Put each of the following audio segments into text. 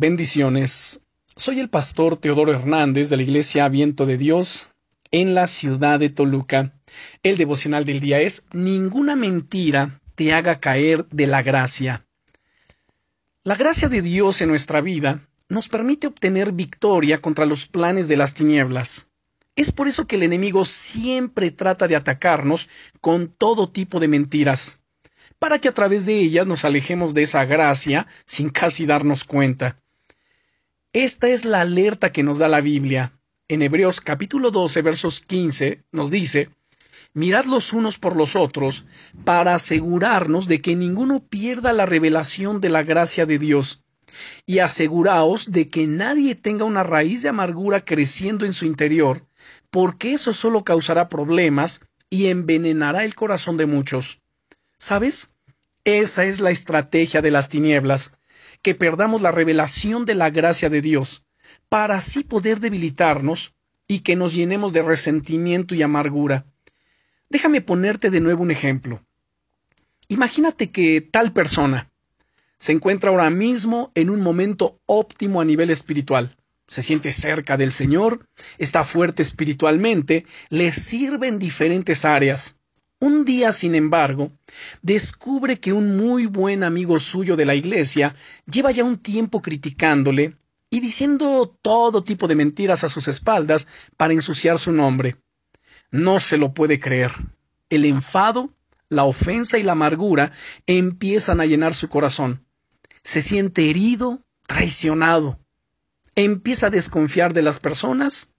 Bendiciones. Soy el pastor Teodoro Hernández de la Iglesia Viento de Dios en la ciudad de Toluca. El devocional del día es Ninguna mentira te haga caer de la gracia. La gracia de Dios en nuestra vida nos permite obtener victoria contra los planes de las tinieblas. Es por eso que el enemigo siempre trata de atacarnos con todo tipo de mentiras, para que a través de ellas nos alejemos de esa gracia sin casi darnos cuenta. Esta es la alerta que nos da la Biblia. En Hebreos capítulo 12 versos 15 nos dice, Mirad los unos por los otros, para asegurarnos de que ninguno pierda la revelación de la gracia de Dios, y aseguraos de que nadie tenga una raíz de amargura creciendo en su interior, porque eso solo causará problemas y envenenará el corazón de muchos. ¿Sabes? Esa es la estrategia de las tinieblas, que perdamos la revelación de la gracia de Dios, para así poder debilitarnos y que nos llenemos de resentimiento y amargura. Déjame ponerte de nuevo un ejemplo. Imagínate que tal persona se encuentra ahora mismo en un momento óptimo a nivel espiritual. Se siente cerca del Señor, está fuerte espiritualmente, le sirve en diferentes áreas. Un día, sin embargo, descubre que un muy buen amigo suyo de la iglesia lleva ya un tiempo criticándole y diciendo todo tipo de mentiras a sus espaldas para ensuciar su nombre. No se lo puede creer. El enfado, la ofensa y la amargura empiezan a llenar su corazón. Se siente herido, traicionado. Empieza a desconfiar de las personas.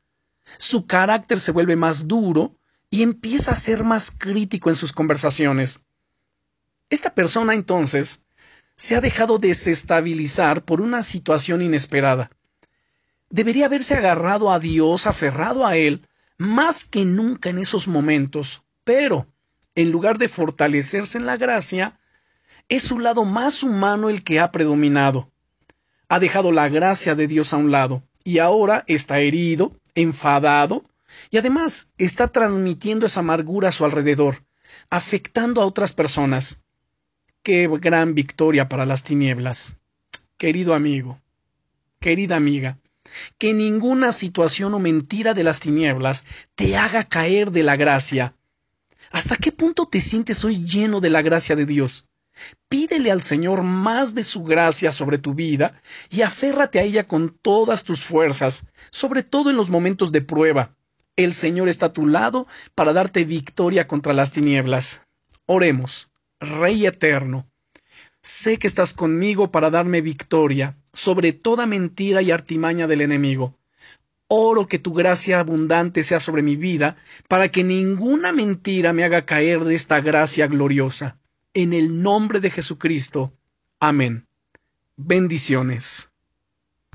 Su carácter se vuelve más duro y empieza a ser más crítico en sus conversaciones. Esta persona entonces se ha dejado desestabilizar por una situación inesperada. Debería haberse agarrado a Dios, aferrado a Él, más que nunca en esos momentos, pero, en lugar de fortalecerse en la gracia, es su lado más humano el que ha predominado. Ha dejado la gracia de Dios a un lado, y ahora está herido, enfadado, y además está transmitiendo esa amargura a su alrededor, afectando a otras personas. Qué gran victoria para las tinieblas. Querido amigo, querida amiga, que ninguna situación o mentira de las tinieblas te haga caer de la gracia. ¿Hasta qué punto te sientes hoy lleno de la gracia de Dios? Pídele al Señor más de su gracia sobre tu vida y aférrate a ella con todas tus fuerzas, sobre todo en los momentos de prueba. El Señor está a tu lado para darte victoria contra las tinieblas. Oremos, Rey eterno. Sé que estás conmigo para darme victoria sobre toda mentira y artimaña del enemigo. Oro que tu gracia abundante sea sobre mi vida, para que ninguna mentira me haga caer de esta gracia gloriosa. En el nombre de Jesucristo. Amén. Bendiciones.